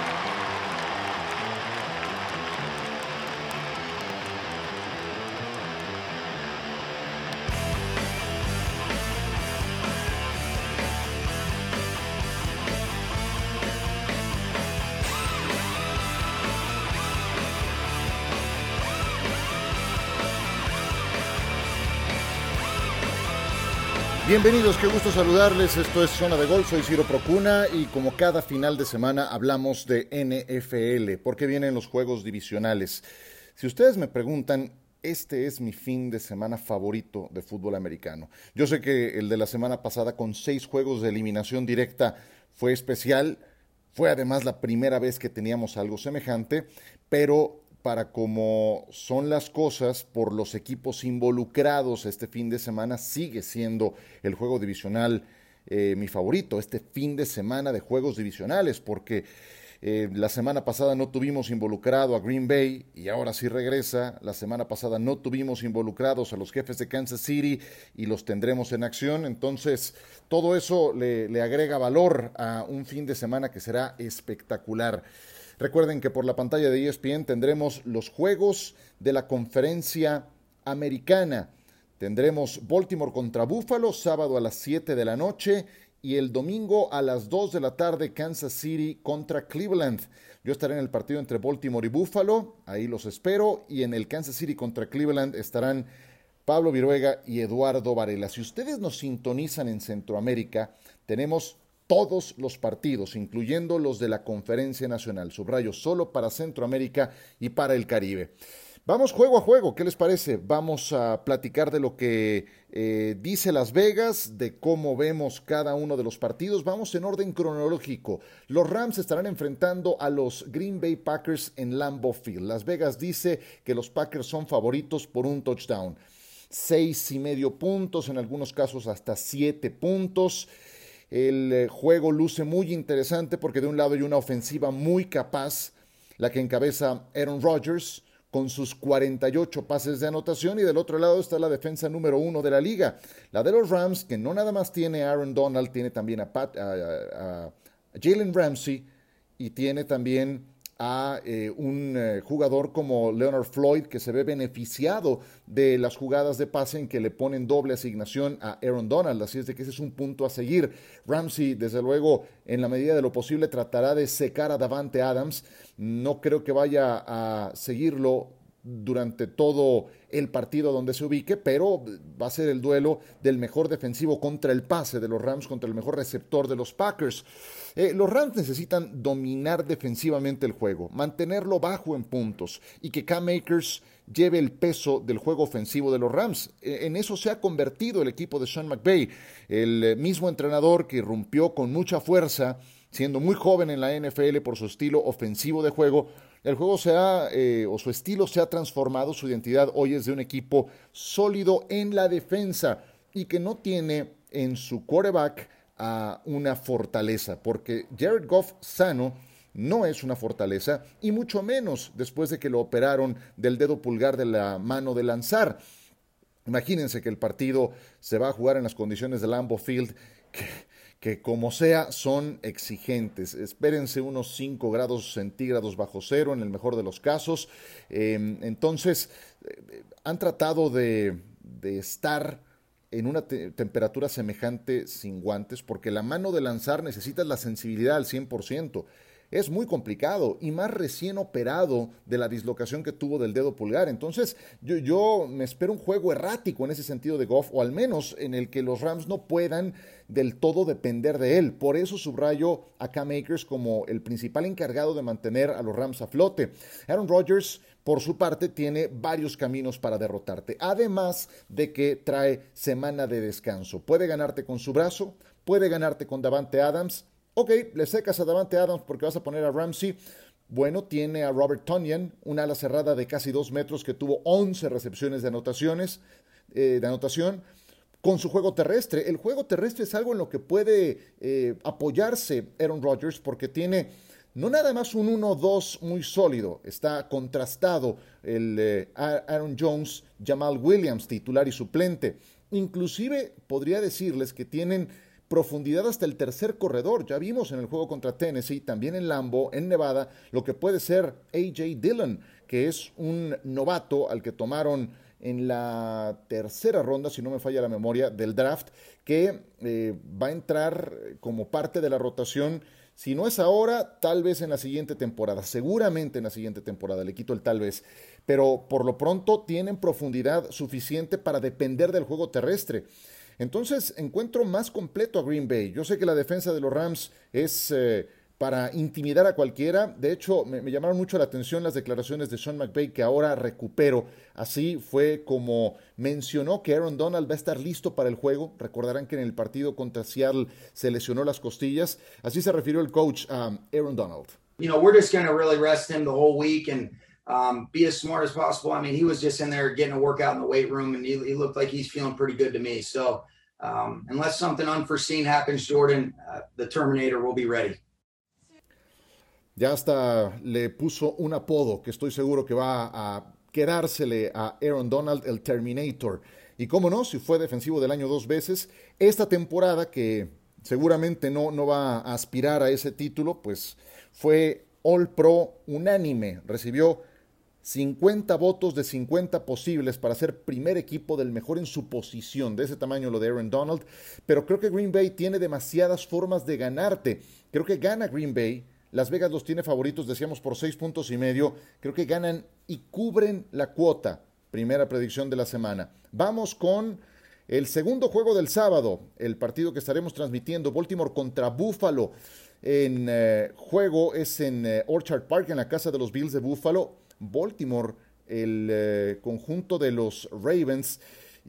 Bye. Bienvenidos, qué gusto saludarles. Esto es Zona de Gol, soy Ciro Procuna y como cada final de semana hablamos de NFL. ¿Por qué vienen los juegos divisionales? Si ustedes me preguntan, este es mi fin de semana favorito de fútbol americano. Yo sé que el de la semana pasada con seis juegos de eliminación directa fue especial. Fue además la primera vez que teníamos algo semejante, pero para cómo son las cosas por los equipos involucrados este fin de semana, sigue siendo el juego divisional eh, mi favorito, este fin de semana de juegos divisionales, porque eh, la semana pasada no tuvimos involucrado a Green Bay y ahora sí regresa. La semana pasada no tuvimos involucrados a los jefes de Kansas City y los tendremos en acción. Entonces, todo eso le, le agrega valor a un fin de semana que será espectacular. Recuerden que por la pantalla de ESPN tendremos los juegos de la conferencia americana. Tendremos Baltimore contra Buffalo, sábado a las 7 de la noche y el domingo a las 2 de la tarde Kansas City contra Cleveland. Yo estaré en el partido entre Baltimore y Buffalo, ahí los espero, y en el Kansas City contra Cleveland estarán Pablo Viruega y Eduardo Varela. Si ustedes nos sintonizan en Centroamérica, tenemos todos los partidos, incluyendo los de la Conferencia Nacional. Subrayo solo para Centroamérica y para el Caribe. Vamos juego a juego, ¿qué les parece? Vamos a platicar de lo que eh, dice Las Vegas, de cómo vemos cada uno de los partidos. Vamos en orden cronológico. Los Rams estarán enfrentando a los Green Bay Packers en Lambeau Field. Las Vegas dice que los Packers son favoritos por un touchdown. Seis y medio puntos, en algunos casos hasta siete puntos. El eh, juego luce muy interesante porque de un lado hay una ofensiva muy capaz, la que encabeza Aaron Rodgers con sus 48 pases de anotación y del otro lado está la defensa número uno de la liga, la de los Rams, que no nada más tiene a Aaron Donald, tiene también a, a Jalen Ramsey y tiene también a eh, un eh, jugador como Leonard Floyd que se ve beneficiado de las jugadas de pase en que le ponen doble asignación a Aaron Donald. Así es de que ese es un punto a seguir. Ramsey, desde luego, en la medida de lo posible, tratará de secar a Davante Adams. No creo que vaya a seguirlo durante todo el partido donde se ubique, pero va a ser el duelo del mejor defensivo contra el pase de los Rams, contra el mejor receptor de los Packers. Eh, los Rams necesitan dominar defensivamente el juego, mantenerlo bajo en puntos y que Cam Makers lleve el peso del juego ofensivo de los Rams. Eh, en eso se ha convertido el equipo de Sean McVay, el eh, mismo entrenador que irrumpió con mucha fuerza, siendo muy joven en la NFL por su estilo ofensivo de juego, el juego se ha, o su estilo se ha transformado, su identidad hoy es de un equipo sólido en la defensa y que no tiene en su quarterback a una fortaleza, porque Jared Goff sano no es una fortaleza y mucho menos después de que lo operaron del dedo pulgar de la mano de lanzar. Imagínense que el partido se va a jugar en las condiciones del Lambeau Field, que que como sea son exigentes. Espérense unos 5 grados centígrados bajo cero en el mejor de los casos. Em, entonces, eh, han tratado de, estar en una temperatura semejante sin guantes, porque la mano de lanzar necesita la sensibilidad al 100% es muy complicado y más recién operado de la dislocación que tuvo del dedo pulgar. Entonces yo, me espero un juego errático en ese sentido de Goff, o al menos en el que los Rams no puedan del todo depender de él. Por eso subrayo a Cam Akers como el principal encargado de mantener a los Rams a flote. Aaron Rodgers, por su parte, tiene varios caminos para derrotarte, además de que trae semana de descanso. Puede ganarte con su brazo, puede ganarte con Davante Adams, Ok, le secas a Davante Adams porque vas a poner a Ramsey. Bueno, tiene a Robert Tonyan, una ala cerrada de casi dos metros que tuvo 11 recepciones de anotaciones, eh, de anotación con su juego terrestre. El juego terrestre es algo en lo que puede eh, apoyarse Aaron Rodgers porque tiene no nada más un 1-2 muy sólido, está contrastado el eh, Aaron Jones, Jamal Williams, titular y suplente. Inclusive podría decirles que tienen profundidad hasta el tercer corredor. Ya vimos en el juego contra Tennessee, también en Lambo, en Nevada, lo que puede ser AJ Dillon, que es un novato al que tomaron en la tercera ronda, si no me falla la memoria, del draft, que eh, va a entrar como parte de la rotación. Si no es ahora, tal vez en la siguiente temporada, seguramente en la siguiente temporada, le quito el tal vez, pero por lo pronto tienen profundidad suficiente para depender del juego terrestre. Entonces encuentro más completo a Green Bay. Yo sé que la defensa de los Rams es... Eh, para intimidar a cualquiera. De hecho, me, llamaron mucho la atención las declaraciones de Sean McVay que ahora recupero. Así fue como mencionó que Aaron Donald va a estar listo para el juego. Recordarán que en el partido contra Seattle se lesionó las costillas. Así se refirió el coach a Aaron Donald. You know, we're just going to really rest him the whole week and um, be as smart as possible. I mean, he was just in there getting a workout in the weight room and he, he looked like he's feeling pretty good to me. So, um, unless something unforeseen happens, Jordan, uh, the Terminator will be ready. Ya hasta le puso un apodo que estoy seguro que va a quedársele a Aaron Donald, el Terminator. Y cómo no, si fue defensivo del año dos veces, esta temporada que seguramente no, no va a aspirar a ese título, pues fue All Pro unánime. Recibió 50 votos de 50 posibles para ser primer equipo del mejor en su posición. De ese tamaño lo de Aaron Donald. Pero creo que Green Bay tiene demasiadas formas de ganarte. Creo que gana Green Bay las Vegas los tiene favoritos, decíamos, por seis puntos y medio. Creo que ganan y cubren la cuota. Primera predicción de la semana. Vamos con el segundo juego del sábado, el partido que estaremos transmitiendo, Baltimore contra Buffalo. En eh, juego es en eh, Orchard Park, en la casa de los Bills de Buffalo. Baltimore, el eh, conjunto de los Ravens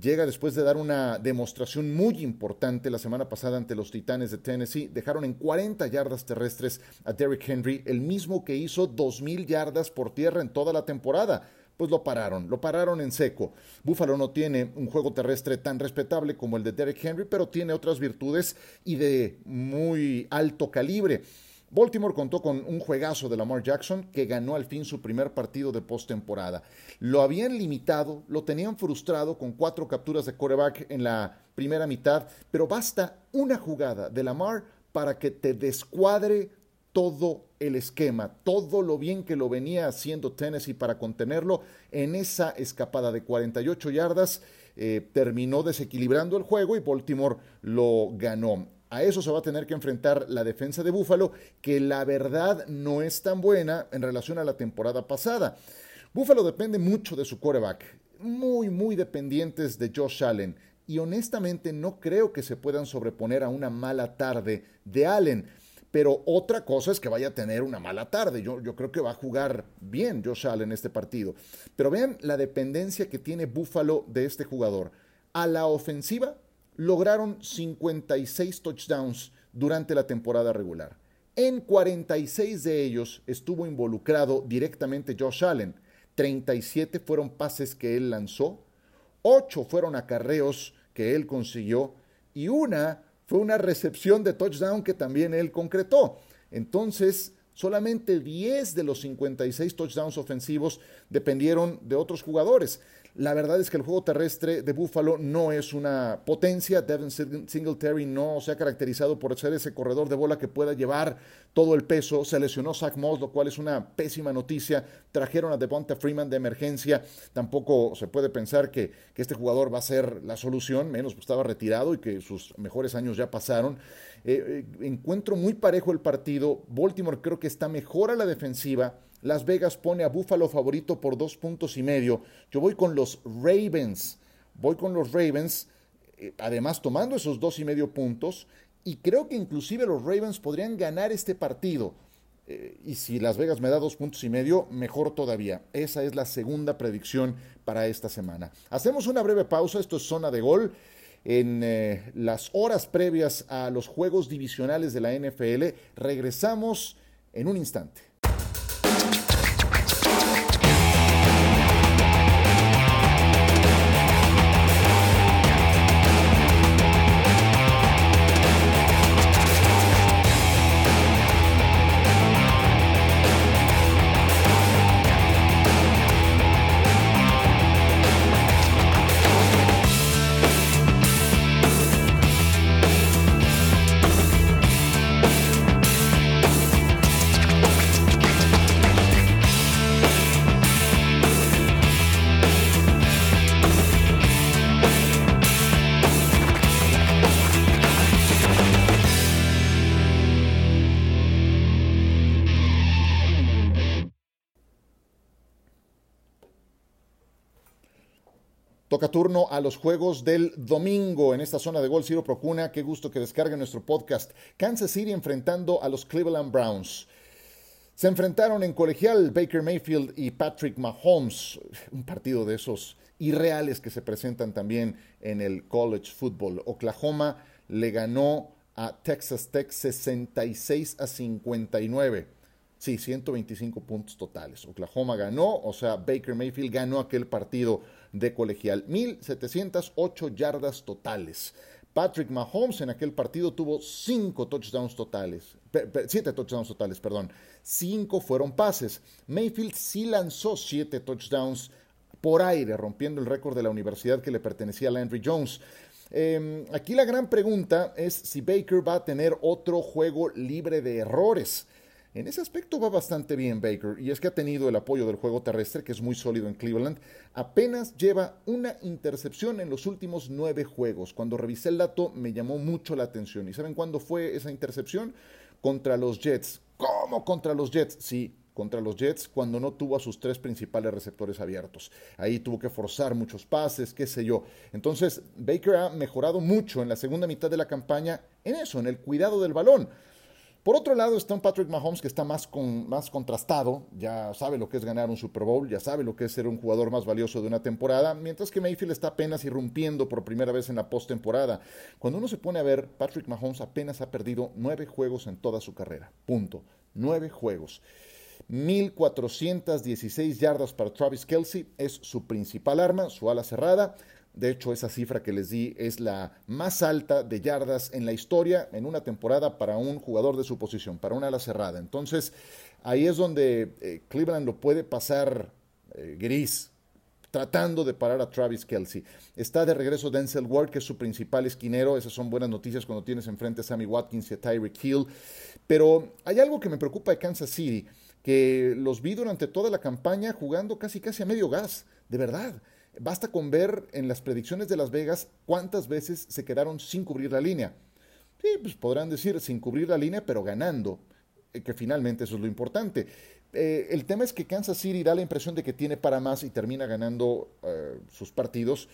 llega después de dar una demostración muy importante la semana pasada ante los Titanes de Tennessee. Dejaron en 40 yardas terrestres a Derrick Henry, el mismo que hizo 2.000 yardas por tierra en toda la temporada. Pues lo pararon, lo pararon en seco. Buffalo no tiene un juego terrestre tan respetable como el de Derrick Henry, pero tiene otras virtudes y de muy alto calibre. Baltimore contó con un juegazo de Lamar Jackson que ganó al fin su primer partido de postemporada. Lo habían limitado, lo tenían frustrado con cuatro capturas de quarterback en la primera mitad, pero basta una jugada de Lamar para que te descuadre todo el esquema, todo lo bien que lo venía haciendo Tennessee para contenerlo en esa escapada de 48 yardas. Eh, terminó desequilibrando el juego y Baltimore lo ganó. A eso se va a tener que enfrentar la defensa de Búfalo, que la verdad no es tan buena en relación a la temporada pasada. Búfalo depende mucho de su quarterback, muy, muy dependientes de Josh Allen, y honestamente no creo que se puedan sobreponer a una mala tarde de Allen. Pero otra cosa es que vaya a tener una mala tarde. Yo, creo que va a jugar bien Josh Allen en este partido. Pero vean la dependencia que tiene Búfalo de este jugador. A la ofensiva lograron 56 touchdowns durante la temporada regular. En 46 de ellos estuvo involucrado directamente Josh Allen. 37 fueron pases que él lanzó, 8 fueron acarreos que él consiguió y una fue una recepción de touchdown que también él concretó. Entonces, solamente 10 de los 56 touchdowns ofensivos dependieron de otros jugadores. La verdad es que el juego terrestre de Buffalo no es una potencia. Devin Singletary no se ha caracterizado por ser ese corredor de bola que pueda llevar todo el peso. Se lesionó Zach Moss, lo cual es una pésima noticia. Trajeron a Devonta Freeman de emergencia. Tampoco se puede pensar que, este jugador va a ser la solución, menos que estaba retirado y que sus mejores años ya pasaron. Eh, eh, encuentro muy parejo el partido. Baltimore creo que está mejor a la defensiva las Vegas pone a Buffalo favorito por dos puntos y medio. Yo voy con los Ravens. Voy con los Ravens, eh, además tomando esos dos y medio puntos. Y creo que inclusive los Ravens podrían ganar este partido. Eh, y si Las Vegas me da dos puntos y medio, mejor todavía. Esa es la segunda predicción para esta semana. Hacemos una breve pausa. Esto es zona de gol. En eh, las horas previas a los juegos divisionales de la NFL, regresamos en un instante. Turno a los juegos del domingo en esta zona de Gol Ciro Procuna. Qué gusto que descarguen nuestro podcast. Kansas City enfrentando a los Cleveland Browns. Se enfrentaron en colegial Baker Mayfield y Patrick Mahomes, un partido de esos irreales que se presentan también en el college football. Oklahoma le ganó a Texas Tech 66 a 59. Sí, 125 puntos totales. Oklahoma ganó, o sea, Baker Mayfield ganó aquel partido de colegial. 1708 yardas totales. Patrick Mahomes en aquel partido tuvo 5 touchdowns totales, 7 touchdowns totales, perdón. 5 fueron pases. Mayfield sí lanzó 7 touchdowns por aire, rompiendo el récord de la universidad que le pertenecía a Landry Jones. Em, aquí la gran pregunta es si Baker va a tener otro juego libre de errores. En ese aspecto va bastante bien Baker, y es que ha tenido el apoyo del juego terrestre, que es muy sólido en Cleveland. Apenas lleva una intercepción en los últimos nueve juegos. Cuando revisé el dato me llamó mucho la atención. ¿Y saben cuándo fue esa intercepción? Contra los Jets. ¿Cómo contra los Jets? Sí, contra los Jets cuando no tuvo a sus tres principales receptores abiertos. Ahí tuvo que forzar muchos pases, qué sé yo. Entonces, Baker ha mejorado mucho en la segunda mitad de la campaña en eso, en el cuidado del balón. Por otro lado está un Patrick Mahomes que está más, con, más contrastado, ya sabe lo que es ganar un Super Bowl, ya sabe lo que es ser un jugador más valioso de una temporada, mientras que Mayfield está apenas irrumpiendo por primera vez en la postemporada. Cuando uno se pone a ver, Patrick Mahomes apenas ha perdido nueve juegos en toda su carrera. Punto. Nueve juegos. 1.416 yardas para Travis Kelsey es su principal arma, su ala cerrada. De hecho, esa cifra que les di es la más alta de yardas en la historia en una temporada para un jugador de su posición, para una ala cerrada. Entonces, ahí es donde eh, Cleveland lo puede pasar eh, gris, tratando de parar a Travis Kelsey. Está de regreso Denzel Ward, que es su principal esquinero. Esas son buenas noticias cuando tienes enfrente a Sammy Watkins y a Tyreek Hill. Pero hay algo que me preocupa de Kansas City, que los vi durante toda la campaña jugando casi casi a medio gas, de verdad. Basta con ver en las predicciones de Las Vegas cuántas veces se quedaron sin cubrir la línea. Sí, pues podrán decir sin cubrir la línea, pero ganando, eh, que finalmente eso es lo importante. Eh, el tema es que Kansas City da la impresión de que tiene para más y termina ganando eh, sus partidos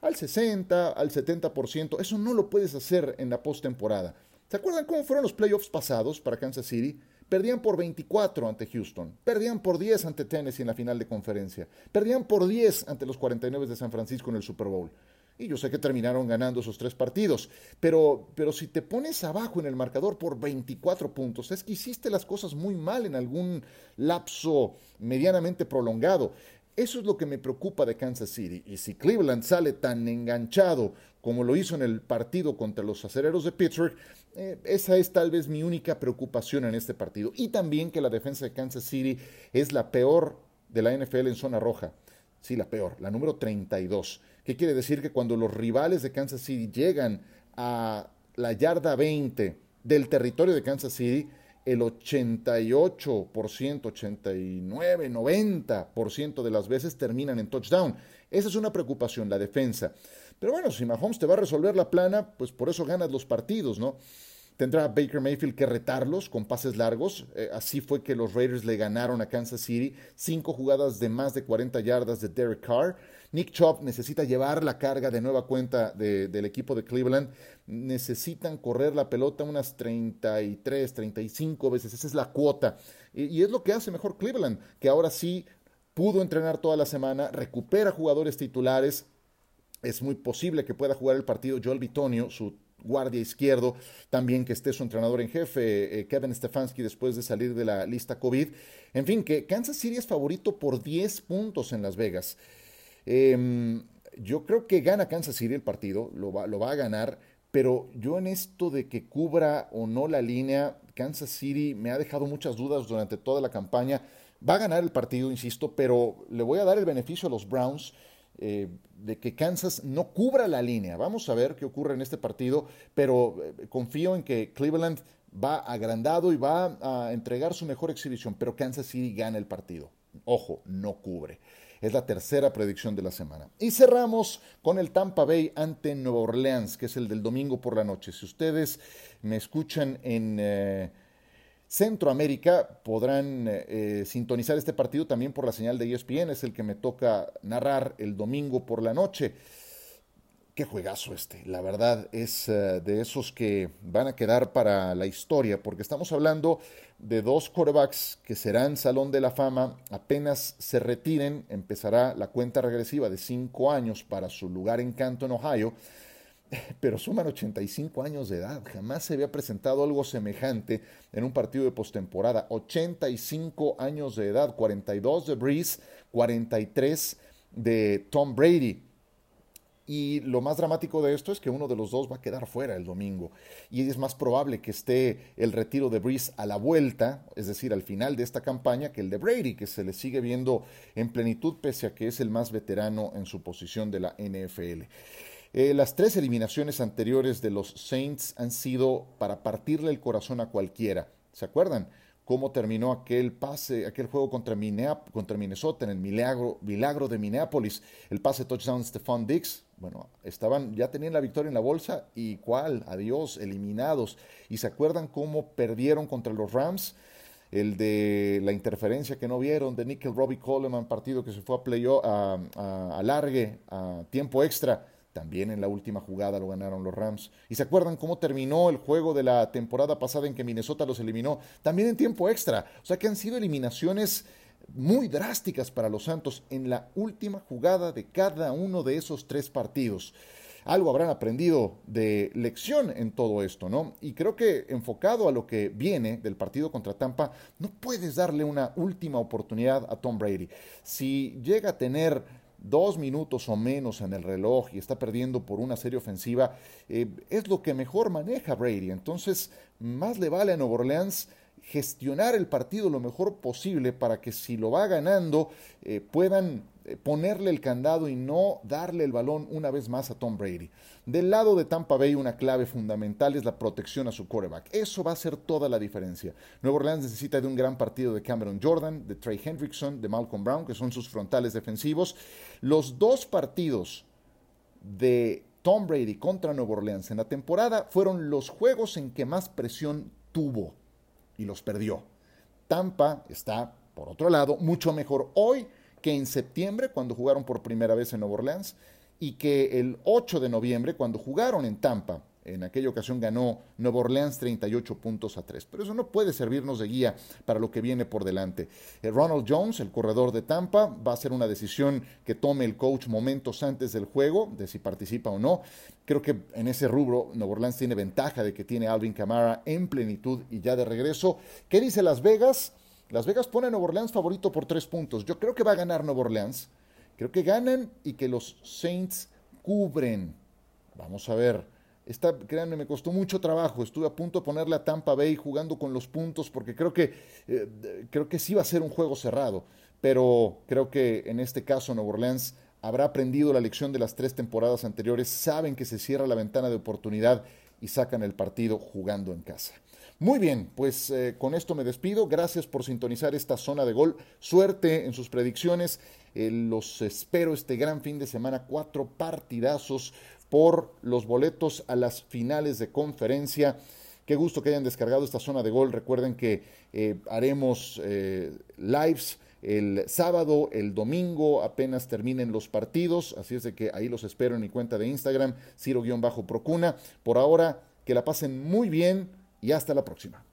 al 60, al 70%. Eso no lo puedes hacer en la postemporada. ¿Se acuerdan cómo fueron los playoffs pasados para Kansas City? Perdían por 24 ante Houston, perdían por 10 ante Tennessee en la final de conferencia, perdían por 10 ante los 49 de San Francisco en el Super Bowl. Y yo sé que terminaron ganando esos tres partidos, pero, pero si te pones abajo en el marcador por 24 puntos, es que hiciste las cosas muy mal en algún lapso medianamente prolongado. Eso es lo que me preocupa de Kansas City. Y si Cleveland sale tan enganchado como lo hizo en el partido contra los acereros de Pittsburgh, eh, esa es tal vez mi única preocupación en este partido. Y también que la defensa de Kansas City es la peor de la NFL en zona roja. Sí, la peor, la número 32. ¿Qué quiere decir? Que cuando los rivales de Kansas City llegan a la yarda 20 del territorio de Kansas City, el 88%, 89, 90% de las veces terminan en touchdown. Esa es una preocupación, la defensa. Pero bueno, si Mahomes te va a resolver la plana, pues por eso ganas los partidos, ¿no? Tendrá Baker Mayfield que retarlos con pases largos. Eh, así fue que los Raiders le ganaron a Kansas City. Cinco jugadas de más de 40 yardas de Derek Carr. Nick Chubb necesita llevar la carga de nueva cuenta del equipo de Cleveland. Necesitan correr la pelota unas 33, 35 veces. Esa es la cuota. Y, y es lo que hace mejor Cleveland, que ahora sí pudo entrenar toda la semana, recupera jugadores titulares. Es muy posible que pueda jugar el partido Joel Bitonio, su guardia izquierdo, también que esté su entrenador en jefe, eh, Kevin Stefanski, después de salir de la lista COVID. En fin, que Kansas City es favorito por 10 puntos en Las Vegas. Em, yo creo que gana Kansas City el partido, lo va, lo va a ganar, pero yo en esto de que cubra o no la línea, Kansas City me ha dejado muchas dudas durante toda la campaña. Va a ganar el partido, insisto, pero le voy a dar el beneficio a los Browns eh, de que Kansas no cubra la línea. Vamos a ver qué ocurre en este partido, pero eh, confío en que Cleveland va agrandado y va a entregar su mejor exhibición, pero Kansas City gana el partido. Ojo, no cubre. Es la tercera predicción de la semana. Y cerramos con el Tampa Bay ante Nueva Orleans, que es el del domingo por la noche. Si ustedes me escuchan en... Eh, Centroamérica podrán eh, sintonizar este partido también por la señal de ESPN, es el que me toca narrar el domingo por la noche. Qué juegazo este, la verdad es eh, de esos que van a quedar para la historia, porque estamos hablando de dos quarterbacks que serán Salón de la Fama, apenas se retiren, empezará la cuenta regresiva de cinco años para su lugar en Canton, Ohio, pero suman 85 años de edad. Jamás se había presentado algo semejante en un partido de postemporada. 85 años de edad, 42 de Breeze, 43 de Tom Brady. Y lo más dramático de esto es que uno de los dos va a quedar fuera el domingo. Y es más probable que esté el retiro de Breeze a la vuelta, es decir, al final de esta campaña, que el de Brady, que se le sigue viendo en plenitud pese a que es el más veterano en su posición de la NFL. Eh, las tres eliminaciones anteriores de los Saints han sido para partirle el corazón a cualquiera. ¿Se acuerdan? cómo terminó aquel pase, aquel juego contra, contra Minnesota en el milagro, milagro de Minneapolis, el pase touchdown Stephon Dix. Bueno, estaban, ya tenían la victoria en la bolsa y cuál, adiós, eliminados. Y se acuerdan cómo perdieron contra los Rams, el de la interferencia que no vieron de Nickel Robbie Coleman, partido que se fue a playoff, a, a, a largue, a tiempo extra también en la última jugada lo ganaron los Rams. ¿Y se acuerdan cómo terminó el juego de la temporada pasada en que Minnesota los eliminó? También en tiempo extra. O sea que han sido eliminaciones muy drásticas para los Santos en la última jugada de cada uno de esos tres partidos. Algo habrán aprendido de lección en todo esto, ¿no? Y creo que enfocado a lo que viene del partido contra Tampa, no puedes darle una última oportunidad a Tom Brady. Si llega a tener dos minutos o menos en el reloj y está perdiendo por una serie ofensiva, eh, es lo que mejor maneja Brady. Entonces, más le vale a Nueva Orleans gestionar el partido lo mejor posible para que si lo va ganando eh, puedan eh, ponerle el candado y no darle el balón una vez más a Tom Brady. Del lado de Tampa Bay una clave fundamental es la protección a su quarterback. Eso va a ser toda la diferencia. Nueva Orleans necesita de un gran partido de Cameron Jordan, de Trey Hendrickson, de Malcolm Brown, que son sus frontales defensivos. Los dos partidos de Tom Brady contra Nueva Orleans en la temporada fueron los juegos en que más presión tuvo y los perdió. Tampa está, por otro lado, mucho mejor hoy que en septiembre, cuando jugaron por primera vez en Nueva Orleans, y que el 8 de noviembre, cuando jugaron en Tampa, en aquella ocasión ganó Nueva Orleans 38 puntos a 3. Pero eso no puede servirnos de guía para lo que viene por delante. Eh, Ronald Jones, el corredor de Tampa, va a ser una decisión que tome el coach momentos antes del juego, de si participa o no. Creo que en ese rubro Nueva Orleans tiene ventaja de que tiene Alvin Kamara en plenitud y ya de regreso. ¿Qué dice Las Vegas? Las Vegas pone a Nueva Orleans favorito por tres puntos. Yo creo que va a ganar Nueva Orleans. Creo que ganan y que los Saints cubren. Vamos a ver. Esta, créanme, me costó mucho trabajo. Estuve a punto de ponerle a Tampa Bay jugando con los puntos porque creo que, eh, creo que sí va a ser un juego cerrado. Pero creo que en este caso Nueva Orleans habrá aprendido la lección de las tres temporadas anteriores. Saben que se cierra la ventana de oportunidad y sacan el partido jugando en casa. Muy bien, pues eh, con esto me despido. Gracias por sintonizar esta zona de gol. Suerte en sus predicciones. Eh, los espero este gran fin de semana. Cuatro partidazos por los boletos a las finales de conferencia. Qué gusto que hayan descargado esta zona de gol. Recuerden que eh, haremos eh, lives el sábado, el domingo, apenas terminen los partidos. Así es de que ahí los espero en mi cuenta de Instagram, Ciro-Procuna. Por ahora, que la pasen muy bien y hasta la próxima.